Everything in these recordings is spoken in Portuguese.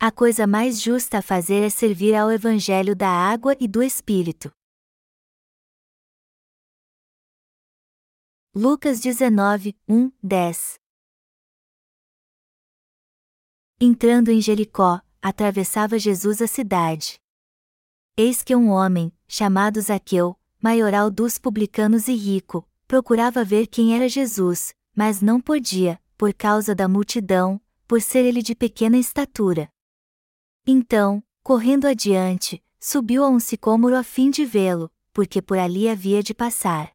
A coisa mais justa a fazer é servir ao Evangelho da água e do Espírito. Lucas 19, 1, 10 Entrando em Jericó, atravessava Jesus a cidade. Eis que um homem, chamado Zaqueu, maioral dos publicanos e rico, procurava ver quem era Jesus, mas não podia, por causa da multidão, por ser ele de pequena estatura. Então, correndo adiante, subiu a um sicômoro a fim de vê-lo, porque por ali havia de passar.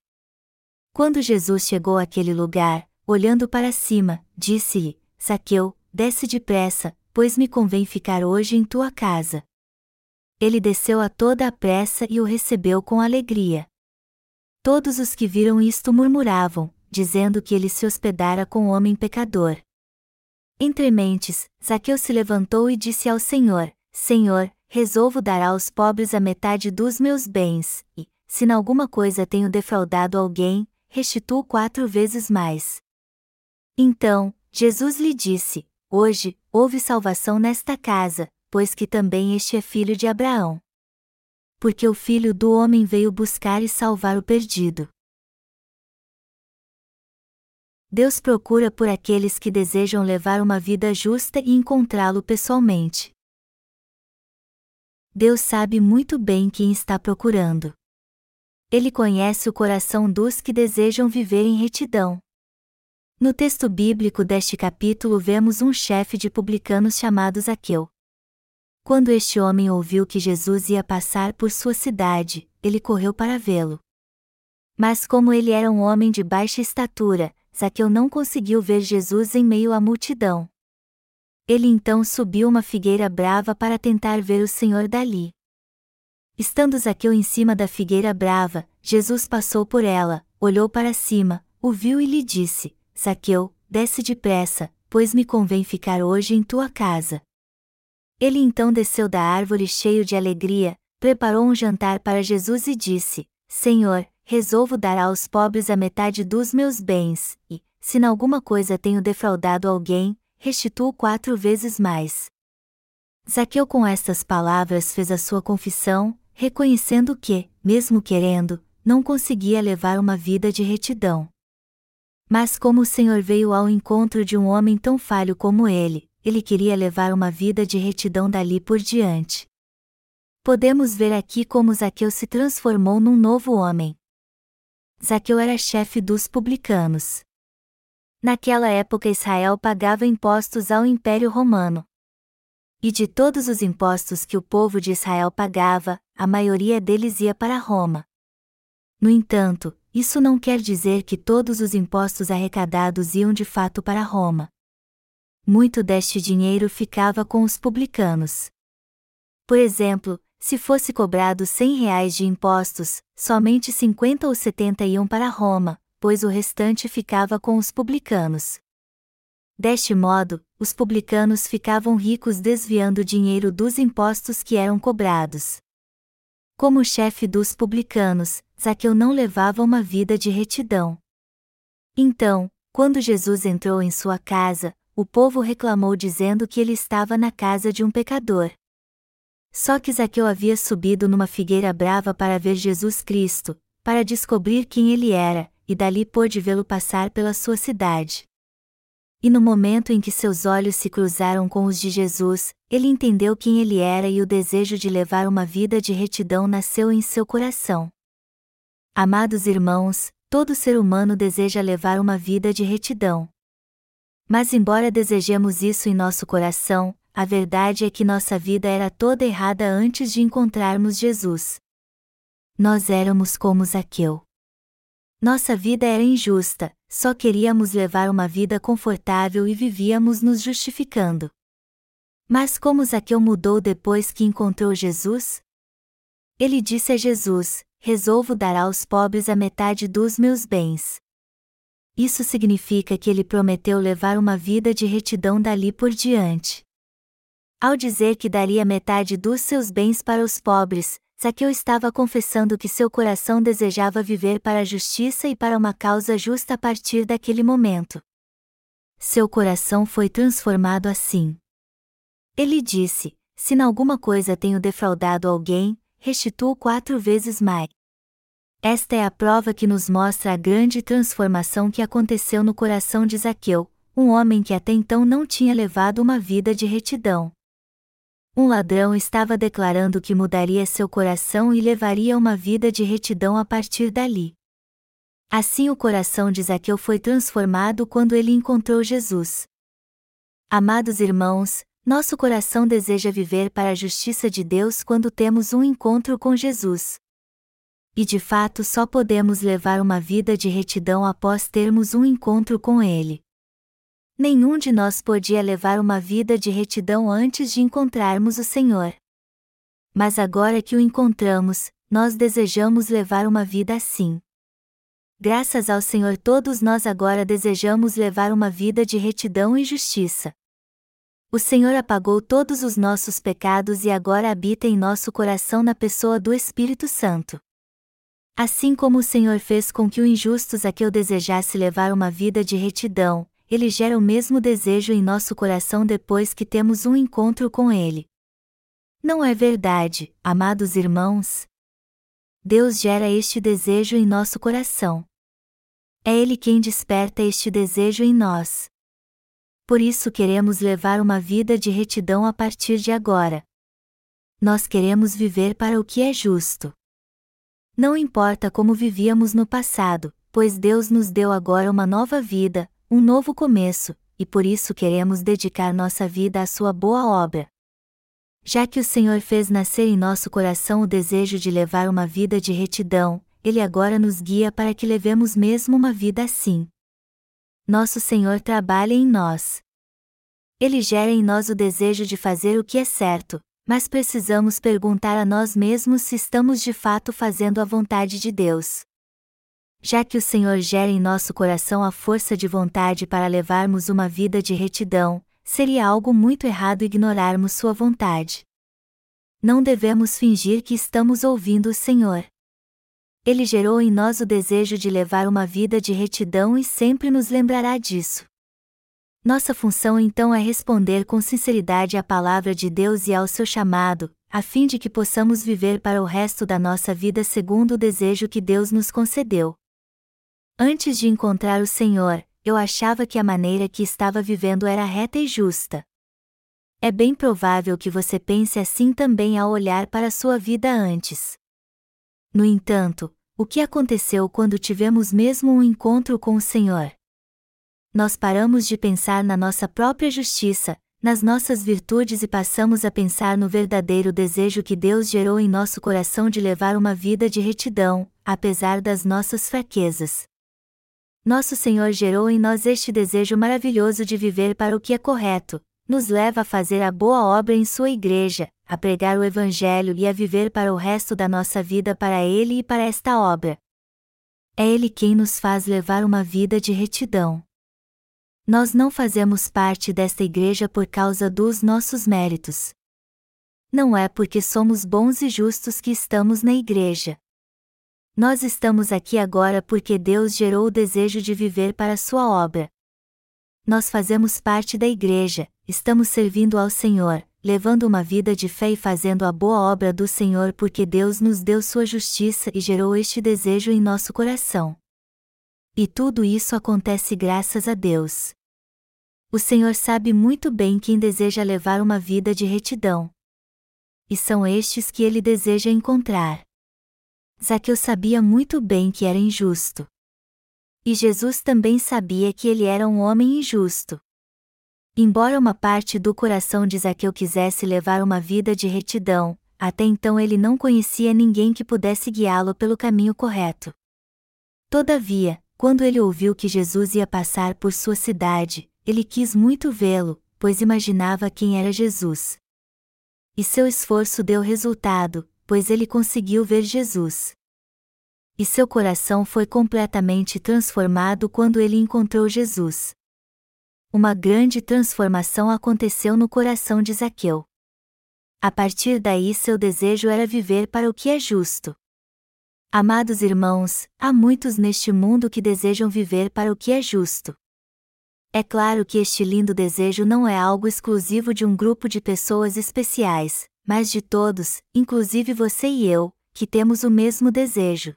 Quando Jesus chegou àquele lugar, olhando para cima, disse-lhe: Saqueu, desce depressa, pois me convém ficar hoje em tua casa. Ele desceu a toda a pressa e o recebeu com alegria. Todos os que viram isto murmuravam, dizendo que ele se hospedara com homem pecador. Entre mentes, Zaqueu se levantou e disse ao Senhor: Senhor, resolvo dar aos pobres a metade dos meus bens, e, se em alguma coisa tenho defraudado alguém, restituo quatro vezes mais. Então, Jesus lhe disse: Hoje, houve salvação nesta casa, pois que também este é filho de Abraão. Porque o filho do homem veio buscar e salvar o perdido. Deus procura por aqueles que desejam levar uma vida justa e encontrá-lo pessoalmente. Deus sabe muito bem quem está procurando. Ele conhece o coração dos que desejam viver em retidão. No texto bíblico deste capítulo vemos um chefe de publicanos chamado Zaqueu. Quando este homem ouviu que Jesus ia passar por sua cidade, ele correu para vê-lo. Mas como ele era um homem de baixa estatura, Zaqueu não conseguiu ver Jesus em meio à multidão. Ele então subiu uma figueira brava para tentar ver o Senhor dali. Estando Zaqueu em cima da figueira brava, Jesus passou por ela, olhou para cima, o viu e lhe disse: Zaqueu, desce depressa, pois me convém ficar hoje em tua casa. Ele então desceu da árvore cheio de alegria, preparou um jantar para Jesus e disse: Senhor, resolvo dar aos pobres a metade dos meus bens, e, se em alguma coisa tenho defraudado alguém, restituo quatro vezes mais. Zaqueu com estas palavras fez a sua confissão, reconhecendo que, mesmo querendo, não conseguia levar uma vida de retidão. Mas como o Senhor veio ao encontro de um homem tão falho como ele, ele queria levar uma vida de retidão dali por diante. Podemos ver aqui como Zaqueu se transformou num novo homem. Zaqueu era chefe dos publicanos. Naquela época Israel pagava impostos ao Império Romano. E de todos os impostos que o povo de Israel pagava, a maioria deles ia para Roma. No entanto, isso não quer dizer que todos os impostos arrecadados iam de fato para Roma. Muito deste dinheiro ficava com os publicanos. Por exemplo, se fosse cobrado cem reais de impostos, somente 50 ou 70 iam para Roma, pois o restante ficava com os publicanos. Deste modo, os publicanos ficavam ricos desviando o dinheiro dos impostos que eram cobrados. Como chefe dos publicanos, Zaqueu não levava uma vida de retidão. Então, quando Jesus entrou em sua casa, o povo reclamou dizendo que ele estava na casa de um pecador. Só que Zaqueu havia subido numa figueira brava para ver Jesus Cristo, para descobrir quem ele era, e dali pôde vê-lo passar pela sua cidade. E no momento em que seus olhos se cruzaram com os de Jesus, ele entendeu quem ele era e o desejo de levar uma vida de retidão nasceu em seu coração. Amados irmãos, todo ser humano deseja levar uma vida de retidão. Mas, embora desejemos isso em nosso coração, a verdade é que nossa vida era toda errada antes de encontrarmos Jesus. Nós éramos como Zaqueu. Nossa vida era injusta, só queríamos levar uma vida confortável e vivíamos nos justificando. Mas como Zaqueu mudou depois que encontrou Jesus? Ele disse a Jesus: Resolvo dar aos pobres a metade dos meus bens. Isso significa que ele prometeu levar uma vida de retidão dali por diante. Ao dizer que daria metade dos seus bens para os pobres, Zaqueu estava confessando que seu coração desejava viver para a justiça e para uma causa justa a partir daquele momento. Seu coração foi transformado assim. Ele disse: Se em alguma coisa tenho defraudado alguém, restituo quatro vezes mais. Esta é a prova que nos mostra a grande transformação que aconteceu no coração de Zaqueu, um homem que até então não tinha levado uma vida de retidão. Um ladrão estava declarando que mudaria seu coração e levaria uma vida de retidão a partir dali. Assim o coração de Zaqueu foi transformado quando ele encontrou Jesus. Amados irmãos, nosso coração deseja viver para a justiça de Deus quando temos um encontro com Jesus. E de fato só podemos levar uma vida de retidão após termos um encontro com Ele. Nenhum de nós podia levar uma vida de retidão antes de encontrarmos o Senhor. Mas agora que o encontramos, nós desejamos levar uma vida assim. Graças ao Senhor, todos nós agora desejamos levar uma vida de retidão e justiça. O Senhor apagou todos os nossos pecados e agora habita em nosso coração na pessoa do Espírito Santo. Assim como o Senhor fez com que o injusto Zaqueu desejasse levar uma vida de retidão, ele gera o mesmo desejo em nosso coração depois que temos um encontro com ele. Não é verdade, amados irmãos? Deus gera este desejo em nosso coração. É Ele quem desperta este desejo em nós por isso queremos levar uma vida de retidão a partir de agora. Nós queremos viver para o que é justo. Não importa como vivíamos no passado, pois Deus nos deu agora uma nova vida, um novo começo, e por isso queremos dedicar nossa vida à sua boa obra. Já que o Senhor fez nascer em nosso coração o desejo de levar uma vida de retidão, Ele agora nos guia para que levemos mesmo uma vida assim nosso Senhor trabalha em nós. Ele gera em nós o desejo de fazer o que é certo, mas precisamos perguntar a nós mesmos se estamos de fato fazendo a vontade de Deus. Já que o Senhor gera em nosso coração a força de vontade para levarmos uma vida de retidão, seria algo muito errado ignorarmos Sua vontade. Não devemos fingir que estamos ouvindo o Senhor. Ele gerou em nós o desejo de levar uma vida de retidão e sempre nos lembrará disso. Nossa função então é responder com sinceridade à palavra de Deus e ao seu chamado, a fim de que possamos viver para o resto da nossa vida segundo o desejo que Deus nos concedeu. Antes de encontrar o Senhor, eu achava que a maneira que estava vivendo era reta e justa. É bem provável que você pense assim também ao olhar para sua vida antes. No entanto, o que aconteceu quando tivemos mesmo um encontro com o Senhor? Nós paramos de pensar na nossa própria justiça, nas nossas virtudes e passamos a pensar no verdadeiro desejo que Deus gerou em nosso coração de levar uma vida de retidão, apesar das nossas fraquezas. Nosso Senhor gerou em nós este desejo maravilhoso de viver para o que é correto, nos leva a fazer a boa obra em Sua igreja, a pregar o Evangelho e a viver para o resto da nossa vida para Ele e para esta obra. É Ele quem nos faz levar uma vida de retidão. Nós não fazemos parte desta igreja por causa dos nossos méritos. Não é porque somos bons e justos que estamos na igreja. Nós estamos aqui agora porque Deus gerou o desejo de viver para sua obra. Nós fazemos parte da igreja, estamos servindo ao Senhor, levando uma vida de fé e fazendo a boa obra do Senhor porque Deus nos deu sua justiça e gerou este desejo em nosso coração. E tudo isso acontece graças a Deus. O Senhor sabe muito bem quem deseja levar uma vida de retidão. E são estes que ele deseja encontrar. Zaqueu sabia muito bem que era injusto. E Jesus também sabia que ele era um homem injusto. Embora uma parte do coração de Zaqueu quisesse levar uma vida de retidão, até então ele não conhecia ninguém que pudesse guiá-lo pelo caminho correto. Todavia, quando ele ouviu que Jesus ia passar por sua cidade, ele quis muito vê-lo, pois imaginava quem era Jesus. E seu esforço deu resultado, pois ele conseguiu ver Jesus. E seu coração foi completamente transformado quando ele encontrou Jesus uma grande transformação aconteceu no coração de Zaqueu. A partir daí seu desejo era viver para o que é justo. Amados irmãos, há muitos neste mundo que desejam viver para o que é justo. É claro que este lindo desejo não é algo exclusivo de um grupo de pessoas especiais, mas de todos, inclusive você e eu, que temos o mesmo desejo.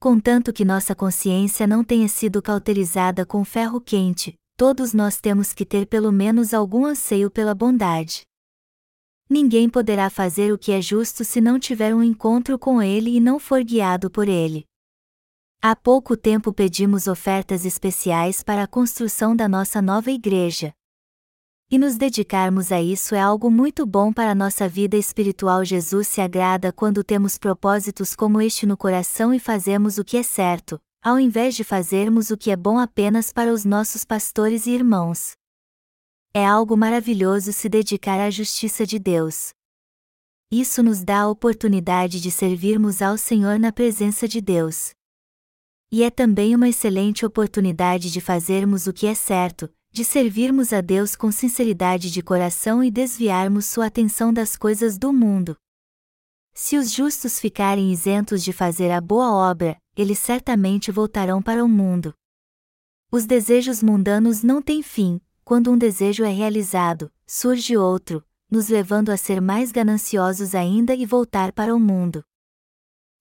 Contanto que nossa consciência não tenha sido cauterizada com ferro quente, todos nós temos que ter pelo menos algum anseio pela bondade. Ninguém poderá fazer o que é justo se não tiver um encontro com Ele e não for guiado por Ele. Há pouco tempo pedimos ofertas especiais para a construção da nossa nova igreja. E nos dedicarmos a isso é algo muito bom para a nossa vida espiritual. Jesus se agrada quando temos propósitos como este no coração e fazemos o que é certo, ao invés de fazermos o que é bom apenas para os nossos pastores e irmãos. É algo maravilhoso se dedicar à justiça de Deus. Isso nos dá a oportunidade de servirmos ao Senhor na presença de Deus. E é também uma excelente oportunidade de fazermos o que é certo, de servirmos a Deus com sinceridade de coração e desviarmos sua atenção das coisas do mundo. Se os justos ficarem isentos de fazer a boa obra, eles certamente voltarão para o mundo. Os desejos mundanos não têm fim, quando um desejo é realizado, surge outro, nos levando a ser mais gananciosos ainda e voltar para o mundo.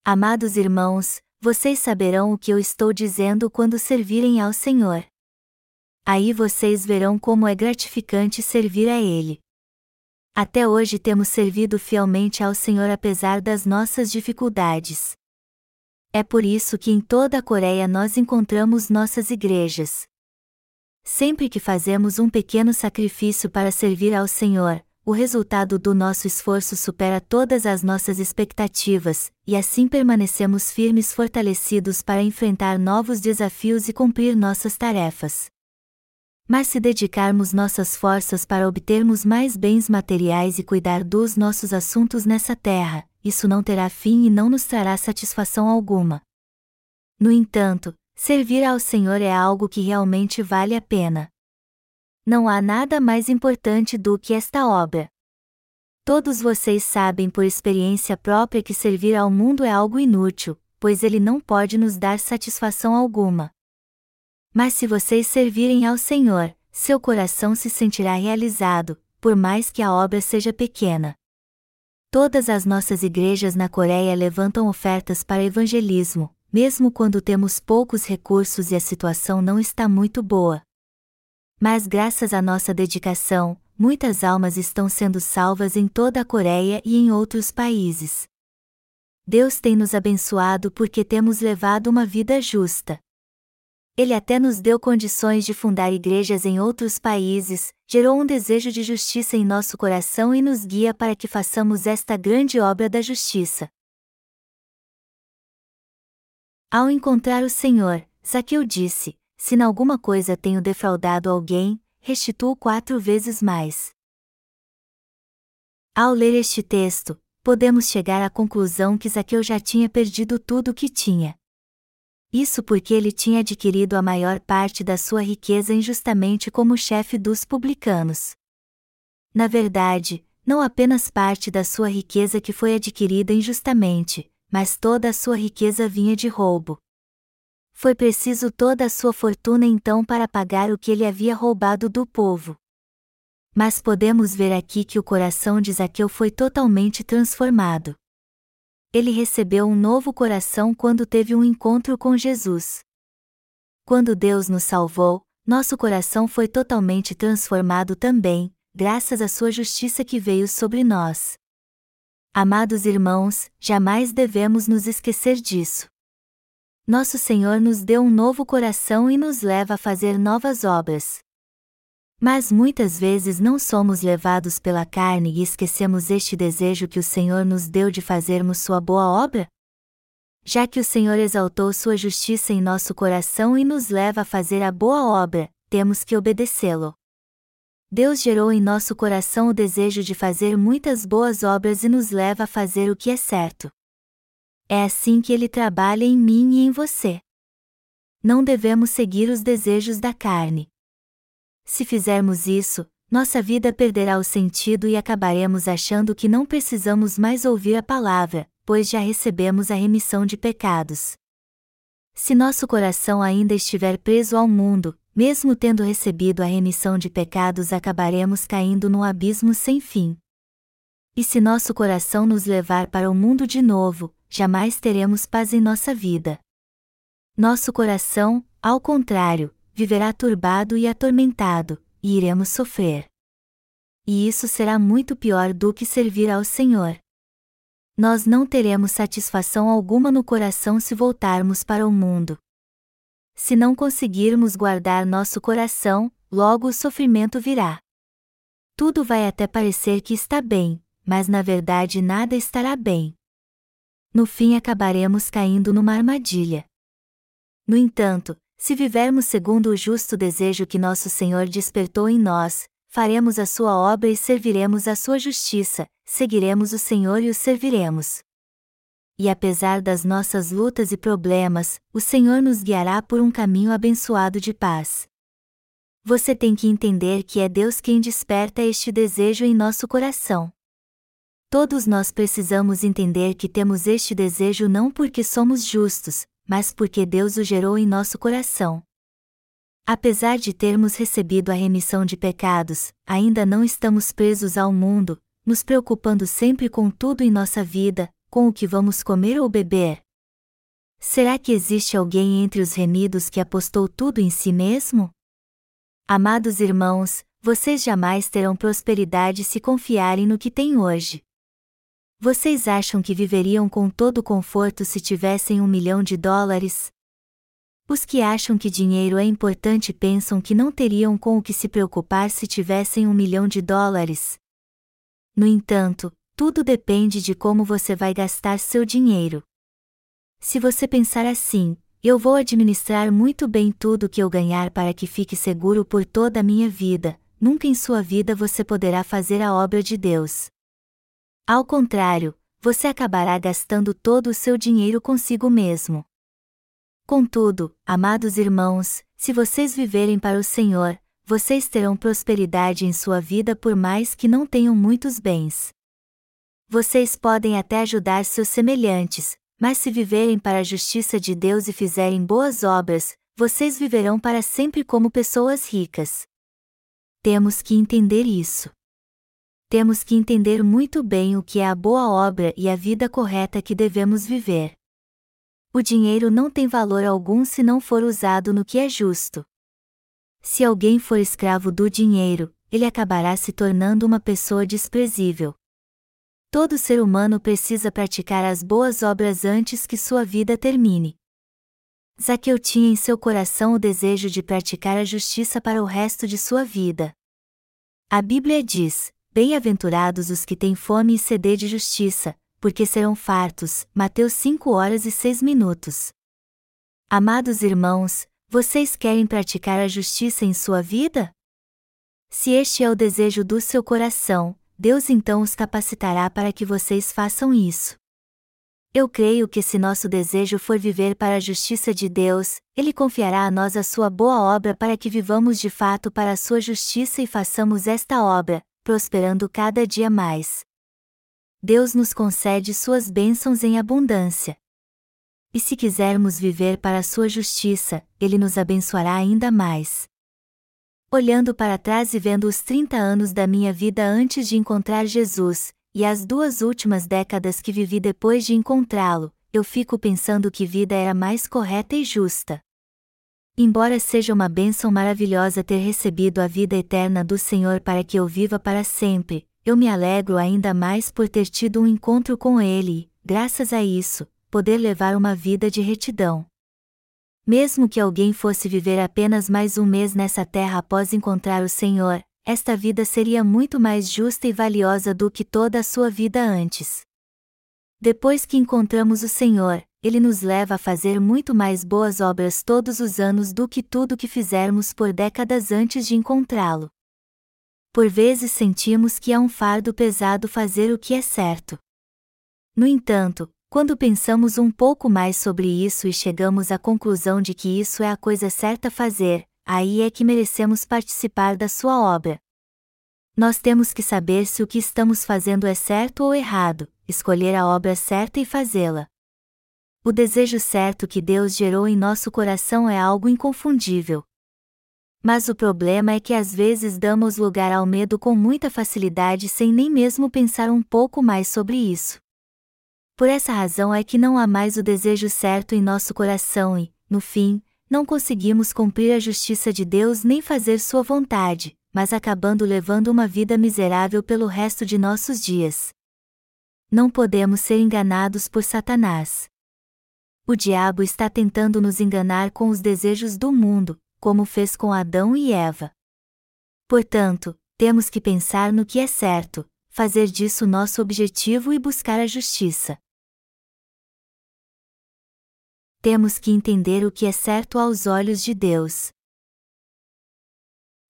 Amados irmãos, vocês saberão o que eu estou dizendo quando servirem ao Senhor. Aí vocês verão como é gratificante servir a Ele. Até hoje temos servido fielmente ao Senhor apesar das nossas dificuldades. É por isso que em toda a Coreia nós encontramos nossas igrejas. Sempre que fazemos um pequeno sacrifício para servir ao Senhor, o resultado do nosso esforço supera todas as nossas expectativas, e assim permanecemos firmes fortalecidos para enfrentar novos desafios e cumprir nossas tarefas. Mas se dedicarmos nossas forças para obtermos mais bens materiais e cuidar dos nossos assuntos nessa terra, isso não terá fim e não nos trará satisfação alguma. No entanto, servir ao Senhor é algo que realmente vale a pena. Não há nada mais importante do que esta obra. Todos vocês sabem por experiência própria que servir ao mundo é algo inútil, pois ele não pode nos dar satisfação alguma. Mas se vocês servirem ao Senhor, seu coração se sentirá realizado, por mais que a obra seja pequena. Todas as nossas igrejas na Coreia levantam ofertas para evangelismo, mesmo quando temos poucos recursos e a situação não está muito boa. Mas graças à nossa dedicação, muitas almas estão sendo salvas em toda a Coreia e em outros países. Deus tem nos abençoado porque temos levado uma vida justa. Ele até nos deu condições de fundar igrejas em outros países, gerou um desejo de justiça em nosso coração e nos guia para que façamos esta grande obra da justiça. Ao encontrar o Senhor, Zaqueu disse: Se em alguma coisa tenho defraudado alguém, restituo quatro vezes mais. Ao ler este texto, podemos chegar à conclusão que Zaqueu já tinha perdido tudo o que tinha. Isso porque ele tinha adquirido a maior parte da sua riqueza injustamente como chefe dos publicanos. Na verdade, não apenas parte da sua riqueza que foi adquirida injustamente, mas toda a sua riqueza vinha de roubo. Foi preciso toda a sua fortuna então para pagar o que ele havia roubado do povo. Mas podemos ver aqui que o coração de Zaqueu foi totalmente transformado ele recebeu um novo coração quando teve um encontro com Jesus. Quando Deus nos salvou, nosso coração foi totalmente transformado também, graças à sua justiça que veio sobre nós. Amados irmãos, jamais devemos nos esquecer disso. Nosso Senhor nos deu um novo coração e nos leva a fazer novas obras. Mas muitas vezes não somos levados pela carne e esquecemos este desejo que o Senhor nos deu de fazermos sua boa obra? Já que o Senhor exaltou sua justiça em nosso coração e nos leva a fazer a boa obra, temos que obedecê-lo. Deus gerou em nosso coração o desejo de fazer muitas boas obras e nos leva a fazer o que é certo. É assim que ele trabalha em mim e em você. Não devemos seguir os desejos da carne. Se fizermos isso, nossa vida perderá o sentido e acabaremos achando que não precisamos mais ouvir a palavra, pois já recebemos a remissão de pecados. Se nosso coração ainda estiver preso ao mundo, mesmo tendo recebido a remissão de pecados, acabaremos caindo num abismo sem fim. E se nosso coração nos levar para o mundo de novo, jamais teremos paz em nossa vida. Nosso coração, ao contrário, viverá turbado e atormentado, e iremos sofrer. E isso será muito pior do que servir ao Senhor. Nós não teremos satisfação alguma no coração se voltarmos para o mundo. Se não conseguirmos guardar nosso coração, logo o sofrimento virá. Tudo vai até parecer que está bem, mas na verdade nada estará bem. No fim acabaremos caindo numa armadilha. No entanto, se vivermos segundo o justo desejo que nosso Senhor despertou em nós, faremos a sua obra e serviremos a sua justiça, seguiremos o Senhor e o serviremos. E apesar das nossas lutas e problemas, o Senhor nos guiará por um caminho abençoado de paz. Você tem que entender que é Deus quem desperta este desejo em nosso coração. Todos nós precisamos entender que temos este desejo não porque somos justos, mas porque Deus o gerou em nosso coração. Apesar de termos recebido a remissão de pecados, ainda não estamos presos ao mundo, nos preocupando sempre com tudo em nossa vida, com o que vamos comer ou beber. Será que existe alguém entre os remidos que apostou tudo em si mesmo? Amados irmãos, vocês jamais terão prosperidade se confiarem no que têm hoje. Vocês acham que viveriam com todo conforto se tivessem um milhão de dólares? Os que acham que dinheiro é importante pensam que não teriam com o que se preocupar se tivessem um milhão de dólares. No entanto, tudo depende de como você vai gastar seu dinheiro. Se você pensar assim, eu vou administrar muito bem tudo que eu ganhar para que fique seguro por toda a minha vida, nunca em sua vida você poderá fazer a obra de Deus. Ao contrário, você acabará gastando todo o seu dinheiro consigo mesmo. Contudo, amados irmãos, se vocês viverem para o Senhor, vocês terão prosperidade em sua vida por mais que não tenham muitos bens. Vocês podem até ajudar seus semelhantes, mas se viverem para a justiça de Deus e fizerem boas obras, vocês viverão para sempre como pessoas ricas. Temos que entender isso temos que entender muito bem o que é a boa obra e a vida correta que devemos viver. O dinheiro não tem valor algum se não for usado no que é justo. Se alguém for escravo do dinheiro, ele acabará se tornando uma pessoa desprezível. Todo ser humano precisa praticar as boas obras antes que sua vida termine. Zaqueu tinha em seu coração o desejo de praticar a justiça para o resto de sua vida. A Bíblia diz: Bem-aventurados os que têm fome e sede de justiça, porque serão fartos. Mateus 5 horas e 6 minutos. Amados irmãos, vocês querem praticar a justiça em sua vida? Se este é o desejo do seu coração, Deus então os capacitará para que vocês façam isso. Eu creio que se nosso desejo for viver para a justiça de Deus, Ele confiará a nós a sua boa obra para que vivamos de fato para a sua justiça e façamos esta obra, prosperando cada dia mais. Deus nos concede suas bênçãos em abundância. E se quisermos viver para a sua justiça, Ele nos abençoará ainda mais. Olhando para trás e vendo os 30 anos da minha vida antes de encontrar Jesus, e as duas últimas décadas que vivi depois de encontrá-lo, eu fico pensando que vida era mais correta e justa. Embora seja uma bênção maravilhosa ter recebido a vida eterna do Senhor para que eu viva para sempre, eu me alegro ainda mais por ter tido um encontro com Ele e, graças a isso, poder levar uma vida de retidão. Mesmo que alguém fosse viver apenas mais um mês nessa terra após encontrar o Senhor, esta vida seria muito mais justa e valiosa do que toda a sua vida antes. Depois que encontramos o Senhor, ele nos leva a fazer muito mais boas obras todos os anos do que tudo que fizermos por décadas antes de encontrá-lo. Por vezes sentimos que é um fardo pesado fazer o que é certo. No entanto, quando pensamos um pouco mais sobre isso e chegamos à conclusão de que isso é a coisa certa a fazer, aí é que merecemos participar da sua obra. Nós temos que saber se o que estamos fazendo é certo ou errado, escolher a obra certa e fazê-la. O desejo certo que Deus gerou em nosso coração é algo inconfundível. Mas o problema é que às vezes damos lugar ao medo com muita facilidade sem nem mesmo pensar um pouco mais sobre isso. Por essa razão é que não há mais o desejo certo em nosso coração e, no fim, não conseguimos cumprir a justiça de Deus nem fazer Sua vontade, mas acabando levando uma vida miserável pelo resto de nossos dias. Não podemos ser enganados por Satanás. O diabo está tentando nos enganar com os desejos do mundo, como fez com Adão e Eva. Portanto, temos que pensar no que é certo, fazer disso nosso objetivo e buscar a justiça. Temos que entender o que é certo aos olhos de Deus.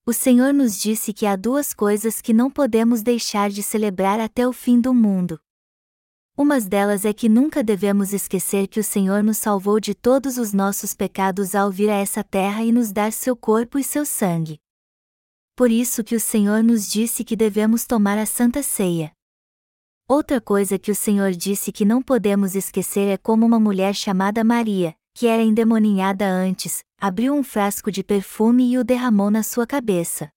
O Senhor nos disse que há duas coisas que não podemos deixar de celebrar até o fim do mundo. Umas delas é que nunca devemos esquecer que o Senhor nos salvou de todos os nossos pecados ao vir a essa terra e nos dar seu corpo e seu sangue. Por isso que o Senhor nos disse que devemos tomar a Santa Ceia. Outra coisa que o Senhor disse que não podemos esquecer é como uma mulher chamada Maria, que era endemoninhada antes, abriu um frasco de perfume e o derramou na sua cabeça.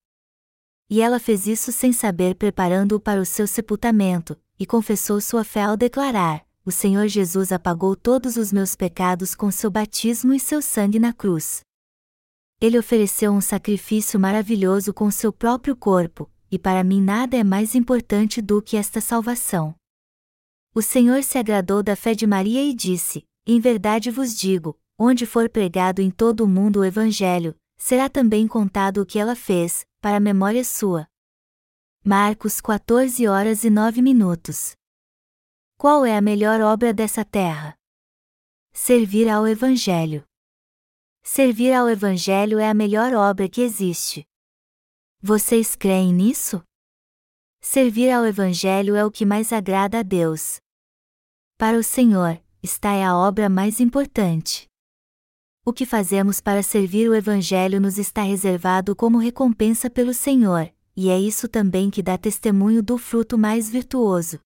E ela fez isso sem saber preparando-o para o seu sepultamento, e confessou sua fé ao declarar: O Senhor Jesus apagou todos os meus pecados com seu batismo e seu sangue na cruz. Ele ofereceu um sacrifício maravilhoso com seu próprio corpo, e para mim nada é mais importante do que esta salvação. O Senhor se agradou da fé de Maria e disse: Em verdade vos digo, onde for pregado em todo o mundo o Evangelho, será também contado o que ela fez, para a memória sua. Marcos 14 horas e 9 minutos. Qual é a melhor obra dessa terra? Servir ao Evangelho. Servir ao Evangelho é a melhor obra que existe. Vocês creem nisso? Servir ao Evangelho é o que mais agrada a Deus. Para o Senhor, esta é a obra mais importante. O que fazemos para servir o Evangelho nos está reservado como recompensa pelo Senhor, e é isso também que dá testemunho do fruto mais virtuoso.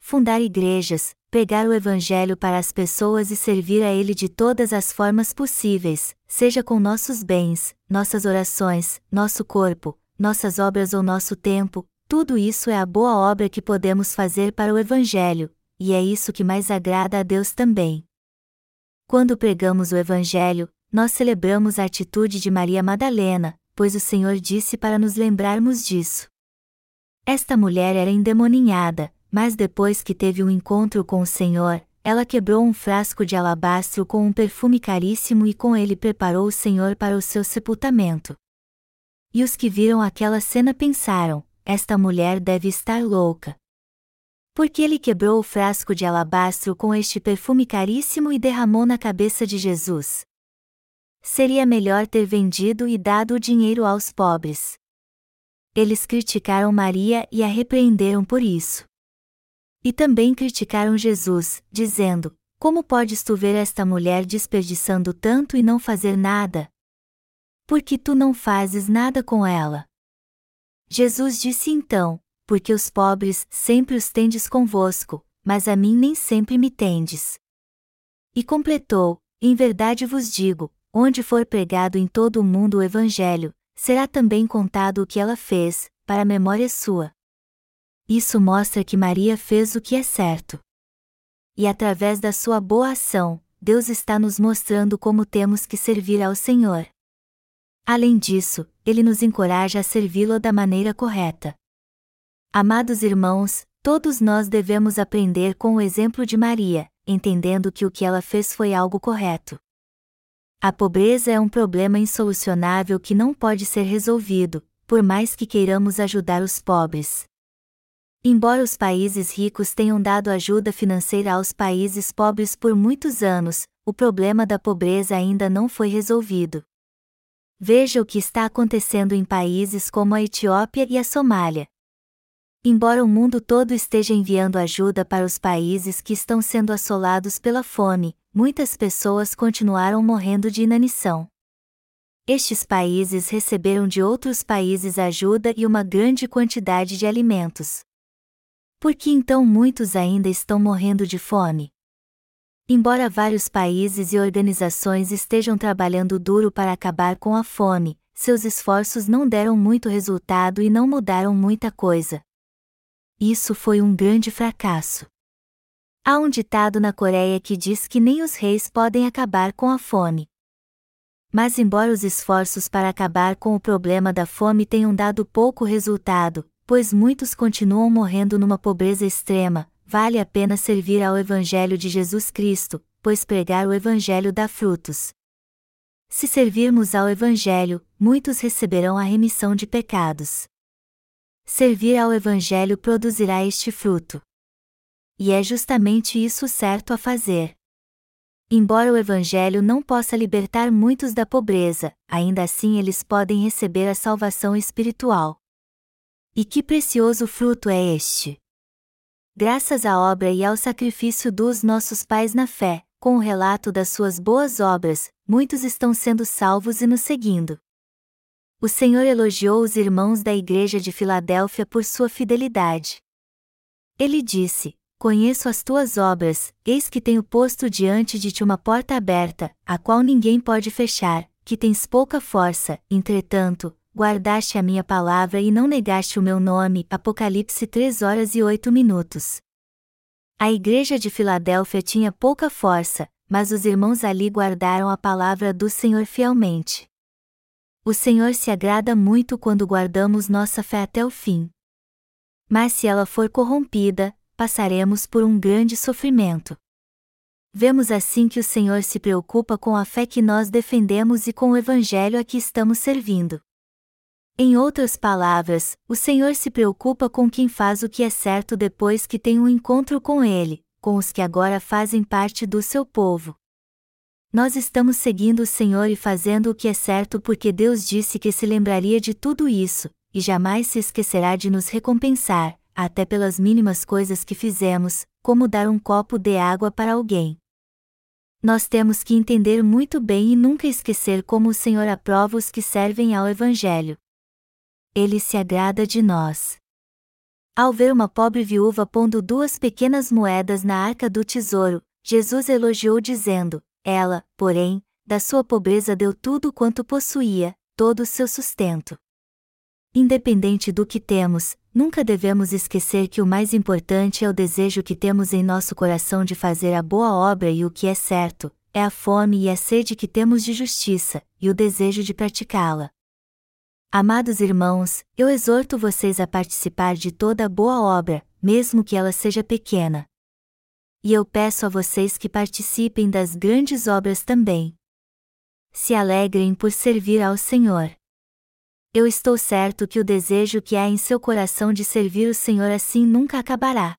Fundar igrejas, pregar o Evangelho para as pessoas e servir a Ele de todas as formas possíveis, seja com nossos bens, nossas orações, nosso corpo, nossas obras ou nosso tempo, tudo isso é a boa obra que podemos fazer para o Evangelho, e é isso que mais agrada a Deus também. Quando pregamos o Evangelho, nós celebramos a atitude de Maria Madalena, pois o Senhor disse para nos lembrarmos disso. Esta mulher era endemoninhada, mas depois que teve um encontro com o Senhor, ela quebrou um frasco de alabastro com um perfume caríssimo e com ele preparou o Senhor para o seu sepultamento. E os que viram aquela cena pensaram: esta mulher deve estar louca. Porque ele quebrou o frasco de alabastro com este perfume caríssimo e derramou na cabeça de Jesus seria melhor ter vendido e dado o dinheiro aos pobres. Eles criticaram Maria e a repreenderam por isso. E também criticaram Jesus, dizendo: Como podes tu ver esta mulher desperdiçando tanto e não fazer nada? Porque tu não fazes nada com ela? Jesus disse então: Porque os pobres sempre os tendes convosco, mas a mim nem sempre me tendes. E completou: Em verdade vos digo, onde for pregado em todo o mundo o Evangelho, será também contado o que ela fez, para a memória sua. Isso mostra que Maria fez o que é certo. E através da sua boa ação, Deus está nos mostrando como temos que servir ao Senhor. Além disso, ele nos encoraja a servi-lo da maneira correta. Amados irmãos, todos nós devemos aprender com o exemplo de Maria, entendendo que o que ela fez foi algo correto. A pobreza é um problema insolucionável que não pode ser resolvido, por mais que queiramos ajudar os pobres. Embora os países ricos tenham dado ajuda financeira aos países pobres por muitos anos, o problema da pobreza ainda não foi resolvido. Veja o que está acontecendo em países como a Etiópia e a Somália. Embora o mundo todo esteja enviando ajuda para os países que estão sendo assolados pela fome, muitas pessoas continuaram morrendo de inanição. Estes países receberam de outros países ajuda e uma grande quantidade de alimentos. Por que então muitos ainda estão morrendo de fome? Embora vários países e organizações estejam trabalhando duro para acabar com a fome, seus esforços não deram muito resultado e não mudaram muita coisa. Isso foi um grande fracasso. Há um ditado na Coreia que diz que nem os reis podem acabar com a fome. Mas, embora os esforços para acabar com o problema da fome tenham dado pouco resultado, pois muitos continuam morrendo numa pobreza extrema, vale a pena servir ao Evangelho de Jesus Cristo, pois pregar o Evangelho dá frutos. Se servirmos ao Evangelho, muitos receberão a remissão de pecados. Servir ao Evangelho produzirá este fruto. E é justamente isso certo a fazer. Embora o Evangelho não possa libertar muitos da pobreza, ainda assim eles podem receber a salvação espiritual. E que precioso fruto é este! Graças à obra e ao sacrifício dos nossos pais na fé, com o relato das suas boas obras, muitos estão sendo salvos e nos seguindo. O Senhor elogiou os irmãos da Igreja de Filadélfia por sua fidelidade. Ele disse: Conheço as tuas obras, eis que tenho posto diante de ti uma porta aberta, a qual ninguém pode fechar, que tens pouca força, entretanto, guardaste a minha palavra e não negaste o meu nome. Apocalipse 3 horas e 8 minutos. A igreja de Filadélfia tinha pouca força, mas os irmãos ali guardaram a palavra do Senhor fielmente. O Senhor se agrada muito quando guardamos nossa fé até o fim. Mas se ela for corrompida, passaremos por um grande sofrimento. Vemos assim que o Senhor se preocupa com a fé que nós defendemos e com o Evangelho a que estamos servindo. Em outras palavras, o Senhor se preocupa com quem faz o que é certo depois que tem um encontro com Ele, com os que agora fazem parte do seu povo. Nós estamos seguindo o Senhor e fazendo o que é certo porque Deus disse que se lembraria de tudo isso, e jamais se esquecerá de nos recompensar, até pelas mínimas coisas que fizemos, como dar um copo de água para alguém. Nós temos que entender muito bem e nunca esquecer como o Senhor aprova os que servem ao Evangelho ele se agrada de nós. Ao ver uma pobre viúva pondo duas pequenas moedas na arca do tesouro, Jesus elogiou dizendo: Ela, porém, da sua pobreza deu tudo quanto possuía, todo o seu sustento. Independente do que temos, nunca devemos esquecer que o mais importante é o desejo que temos em nosso coração de fazer a boa obra e o que é certo, é a fome e a sede que temos de justiça, e o desejo de praticá-la. Amados irmãos, eu exorto vocês a participar de toda boa obra, mesmo que ela seja pequena. E eu peço a vocês que participem das grandes obras também. Se alegrem por servir ao Senhor. Eu estou certo que o desejo que há em seu coração de servir o Senhor assim nunca acabará.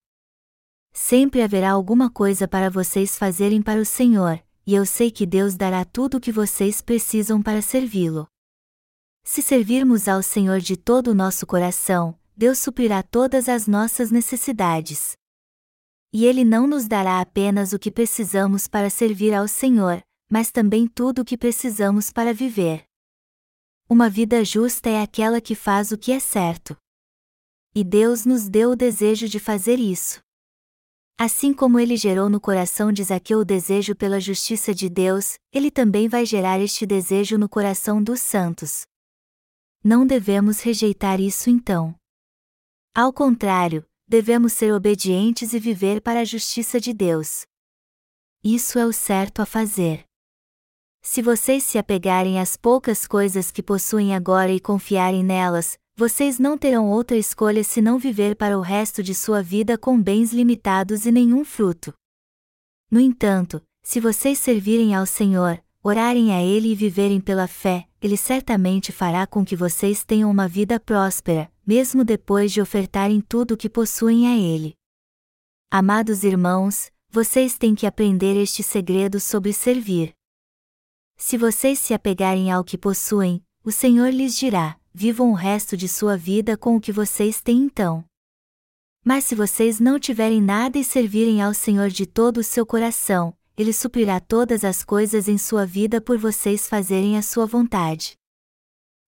Sempre haverá alguma coisa para vocês fazerem para o Senhor, e eu sei que Deus dará tudo o que vocês precisam para servi-lo. Se servirmos ao Senhor de todo o nosso coração, Deus suprirá todas as nossas necessidades. E Ele não nos dará apenas o que precisamos para servir ao Senhor, mas também tudo o que precisamos para viver. Uma vida justa é aquela que faz o que é certo. E Deus nos deu o desejo de fazer isso. Assim como ele gerou no coração de Zaqueu o desejo pela justiça de Deus, ele também vai gerar este desejo no coração dos santos. Não devemos rejeitar isso então. Ao contrário, devemos ser obedientes e viver para a justiça de Deus. Isso é o certo a fazer. Se vocês se apegarem às poucas coisas que possuem agora e confiarem nelas, vocês não terão outra escolha senão viver para o resto de sua vida com bens limitados e nenhum fruto. No entanto, se vocês servirem ao Senhor, orarem a Ele e viverem pela fé, Ele certamente fará com que vocês tenham uma vida próspera, mesmo depois de ofertarem tudo o que possuem a Ele. Amados irmãos, vocês têm que aprender este segredo sobre servir. Se vocês se apegarem ao que possuem, o Senhor lhes dirá: vivam o resto de sua vida com o que vocês têm então. Mas se vocês não tiverem nada e servirem ao Senhor de todo o seu coração, ele suprirá todas as coisas em sua vida por vocês fazerem a sua vontade.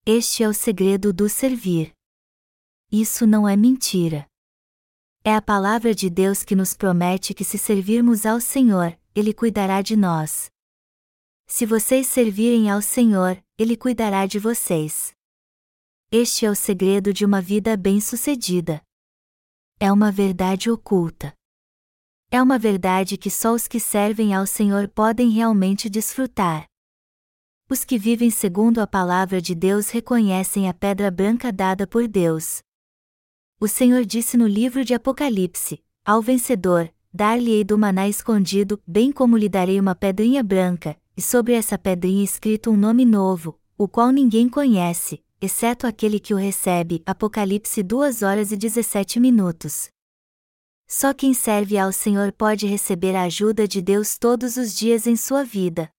Este é o segredo do servir. Isso não é mentira. É a palavra de Deus que nos promete que se servirmos ao Senhor, Ele cuidará de nós. Se vocês servirem ao Senhor, Ele cuidará de vocês. Este é o segredo de uma vida bem-sucedida. É uma verdade oculta. É uma verdade que só os que servem ao Senhor podem realmente desfrutar. Os que vivem segundo a palavra de Deus reconhecem a pedra branca dada por Deus. O Senhor disse no livro de Apocalipse: Ao vencedor, dar-lhe-ei do maná escondido, bem como lhe darei uma pedrinha branca, e sobre essa pedrinha escrito um nome novo, o qual ninguém conhece, exceto aquele que o recebe. Apocalipse 2 horas e 17 minutos. Só quem serve ao Senhor pode receber a ajuda de Deus todos os dias em sua vida.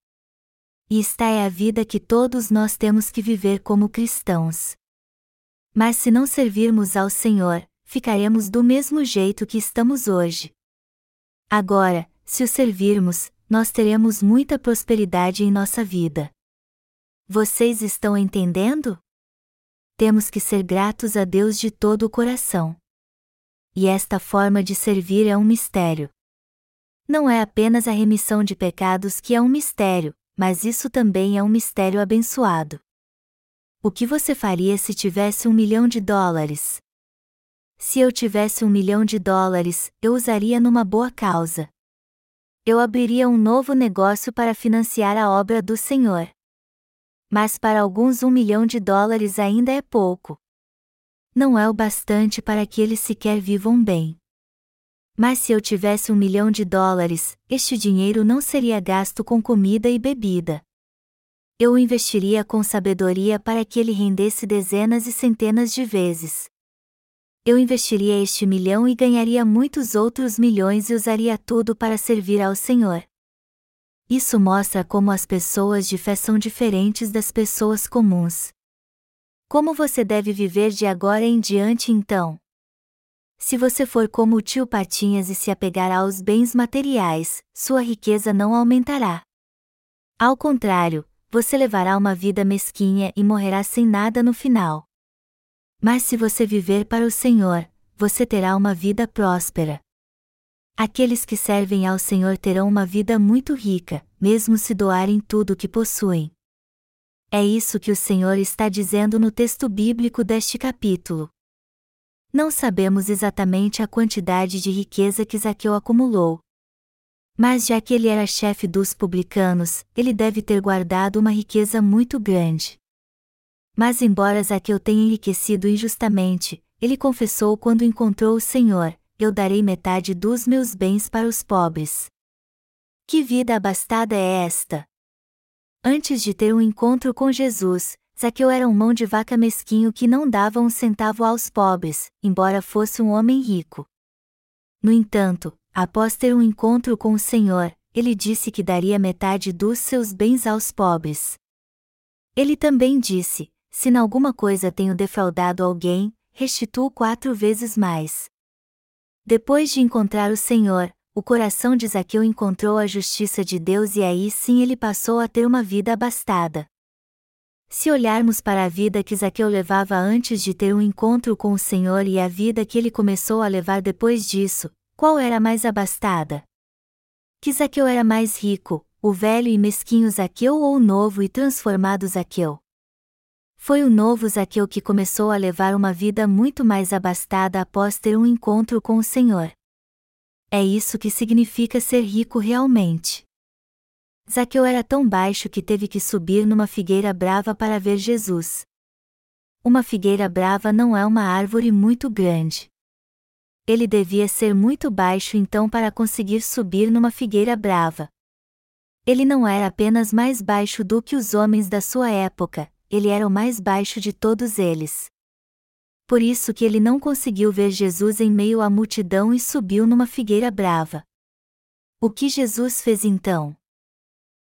E esta é a vida que todos nós temos que viver como cristãos. Mas se não servirmos ao Senhor, ficaremos do mesmo jeito que estamos hoje. Agora, se o servirmos, nós teremos muita prosperidade em nossa vida. Vocês estão entendendo? Temos que ser gratos a Deus de todo o coração e esta forma de servir é um mistério. Não é apenas a remissão de pecados que é um mistério, mas isso também é um mistério abençoado. O que você faria se tivesse um milhão de dólares? Se eu tivesse um milhão de dólares, eu usaria numa boa causa. Eu abriria um novo negócio para financiar a obra do Senhor. Mas para alguns um milhão de dólares ainda é pouco não é o bastante para que eles sequer vivam bem. Mas se eu tivesse um milhão de dólares, este dinheiro não seria gasto com comida e bebida. Eu o investiria com sabedoria para que ele rendesse dezenas e centenas de vezes. Eu investiria este milhão e ganharia muitos outros milhões e usaria tudo para servir ao Senhor. Isso mostra como as pessoas de fé são diferentes das pessoas comuns. Como você deve viver de agora em diante então? Se você for como o tio Patinhas e se apegar aos bens materiais, sua riqueza não aumentará. Ao contrário, você levará uma vida mesquinha e morrerá sem nada no final. Mas se você viver para o Senhor, você terá uma vida próspera. Aqueles que servem ao Senhor terão uma vida muito rica, mesmo se doarem tudo o que possuem. É isso que o Senhor está dizendo no texto bíblico deste capítulo. Não sabemos exatamente a quantidade de riqueza que Zaqueu acumulou. Mas já que ele era chefe dos publicanos, ele deve ter guardado uma riqueza muito grande. Mas embora Zaqueu tenha enriquecido injustamente, ele confessou quando encontrou o Senhor: Eu darei metade dos meus bens para os pobres. Que vida abastada é esta? Antes de ter um encontro com Jesus, Zaqueu era um mão de vaca mesquinho que não dava um centavo aos pobres, embora fosse um homem rico. No entanto, após ter um encontro com o Senhor, ele disse que daria metade dos seus bens aos pobres. Ele também disse: Se em alguma coisa tenho defraudado alguém, restituo quatro vezes mais. Depois de encontrar o Senhor, o coração de Zaqueu encontrou a justiça de Deus e aí sim ele passou a ter uma vida abastada. Se olharmos para a vida que Zaqueu levava antes de ter um encontro com o Senhor e a vida que ele começou a levar depois disso, qual era mais abastada? Que Zaqueu era mais rico, o velho e mesquinho Zaqueu ou o novo e transformado Zaqueu? Foi o novo Zaqueu que começou a levar uma vida muito mais abastada após ter um encontro com o Senhor. É isso que significa ser rico realmente. Zaqueu era tão baixo que teve que subir numa figueira brava para ver Jesus. Uma figueira brava não é uma árvore muito grande. Ele devia ser muito baixo então para conseguir subir numa figueira brava. Ele não era apenas mais baixo do que os homens da sua época, ele era o mais baixo de todos eles por isso que ele não conseguiu ver Jesus em meio à multidão e subiu numa figueira brava. O que Jesus fez então?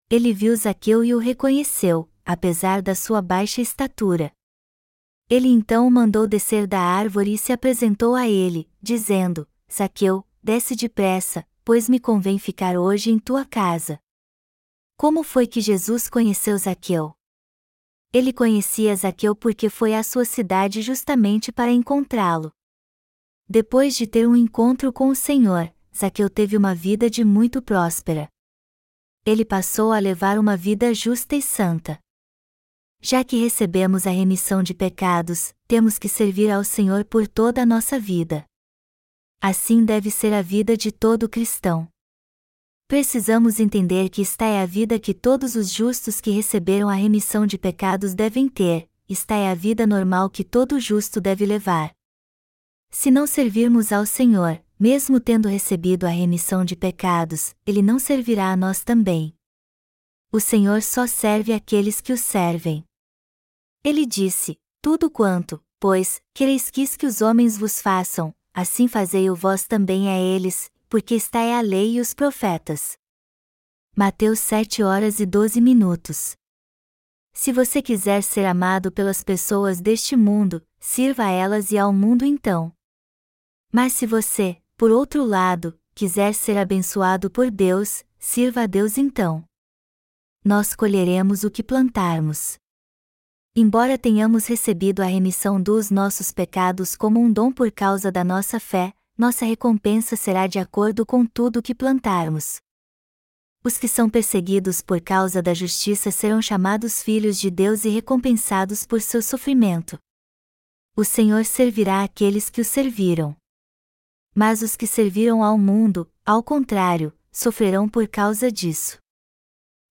Ele viu Zaqueu e o reconheceu, apesar da sua baixa estatura. Ele então o mandou descer da árvore e se apresentou a ele, dizendo: Zaqueu, desce depressa, pois me convém ficar hoje em tua casa. Como foi que Jesus conheceu Zaqueu? Ele conhecia Zaqueu porque foi à sua cidade justamente para encontrá-lo. Depois de ter um encontro com o Senhor, Zaqueu teve uma vida de muito próspera. Ele passou a levar uma vida justa e santa. Já que recebemos a remissão de pecados, temos que servir ao Senhor por toda a nossa vida. Assim deve ser a vida de todo cristão. Precisamos entender que esta é a vida que todos os justos que receberam a remissão de pecados devem ter, esta é a vida normal que todo justo deve levar. Se não servirmos ao Senhor, mesmo tendo recebido a remissão de pecados, Ele não servirá a nós também. O Senhor só serve aqueles que o servem. Ele disse: Tudo quanto, pois, quereis quis que os homens vos façam, assim fazei-o vós também a eles, porque está é a lei e os profetas. Mateus 7 horas e 12 minutos. Se você quiser ser amado pelas pessoas deste mundo, sirva a elas e ao mundo então. Mas se você, por outro lado, quiser ser abençoado por Deus, sirva a Deus então. Nós colheremos o que plantarmos. Embora tenhamos recebido a remissão dos nossos pecados como um dom por causa da nossa fé, nossa recompensa será de acordo com tudo o que plantarmos. Os que são perseguidos por causa da justiça serão chamados filhos de Deus e recompensados por seu sofrimento. O Senhor servirá aqueles que o serviram. Mas os que serviram ao mundo, ao contrário, sofrerão por causa disso.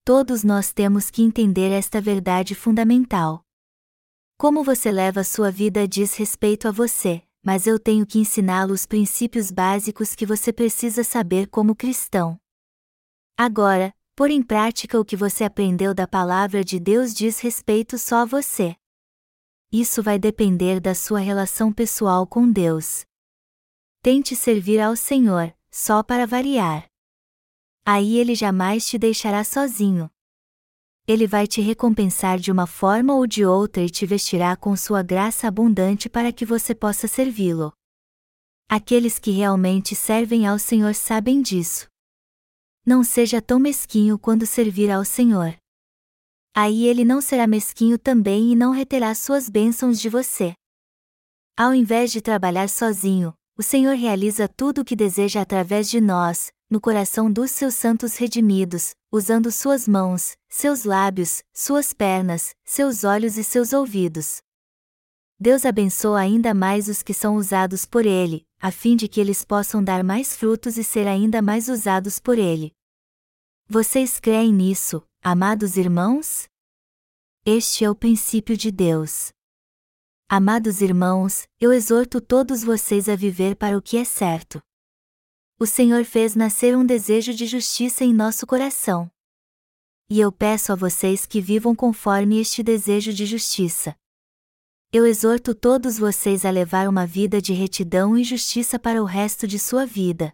Todos nós temos que entender esta verdade fundamental. Como você leva sua vida diz respeito a você, mas eu tenho que ensiná-lo os princípios básicos que você precisa saber como cristão. Agora, pôr em prática o que você aprendeu da palavra de Deus diz respeito só a você. Isso vai depender da sua relação pessoal com Deus. Tente servir ao Senhor, só para variar. Aí ele jamais te deixará sozinho. Ele vai te recompensar de uma forma ou de outra e te vestirá com sua graça abundante para que você possa servi-lo. Aqueles que realmente servem ao Senhor sabem disso. Não seja tão mesquinho quando servir ao Senhor. Aí ele não será mesquinho também e não reterá suas bênçãos de você. Ao invés de trabalhar sozinho, o Senhor realiza tudo o que deseja através de nós, no coração dos seus santos redimidos, usando suas mãos, seus lábios, suas pernas, seus olhos e seus ouvidos. Deus abençoa ainda mais os que são usados por Ele, a fim de que eles possam dar mais frutos e ser ainda mais usados por Ele. Vocês creem nisso, amados irmãos? Este é o princípio de Deus. Amados irmãos, eu exorto todos vocês a viver para o que é certo. O Senhor fez nascer um desejo de justiça em nosso coração. E eu peço a vocês que vivam conforme este desejo de justiça. Eu exorto todos vocês a levar uma vida de retidão e justiça para o resto de sua vida.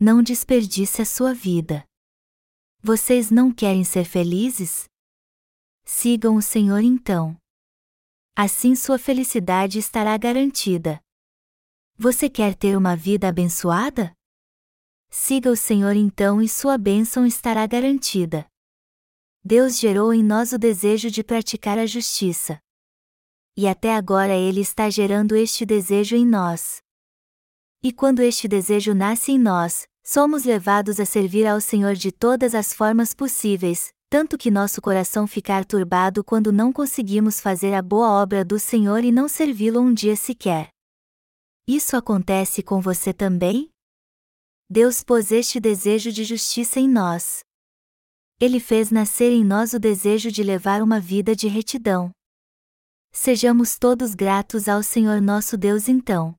Não desperdice a sua vida. Vocês não querem ser felizes? Sigam o Senhor então. Assim sua felicidade estará garantida. Você quer ter uma vida abençoada? Siga o Senhor então e sua bênção estará garantida. Deus gerou em nós o desejo de praticar a justiça. E até agora Ele está gerando este desejo em nós. E quando este desejo nasce em nós, somos levados a servir ao Senhor de todas as formas possíveis, tanto que nosso coração ficar turbado quando não conseguimos fazer a boa obra do Senhor e não servi-lo um dia sequer. Isso acontece com você também? Deus pôs este desejo de justiça em nós. Ele fez nascer em nós o desejo de levar uma vida de retidão. Sejamos todos gratos ao Senhor nosso Deus então.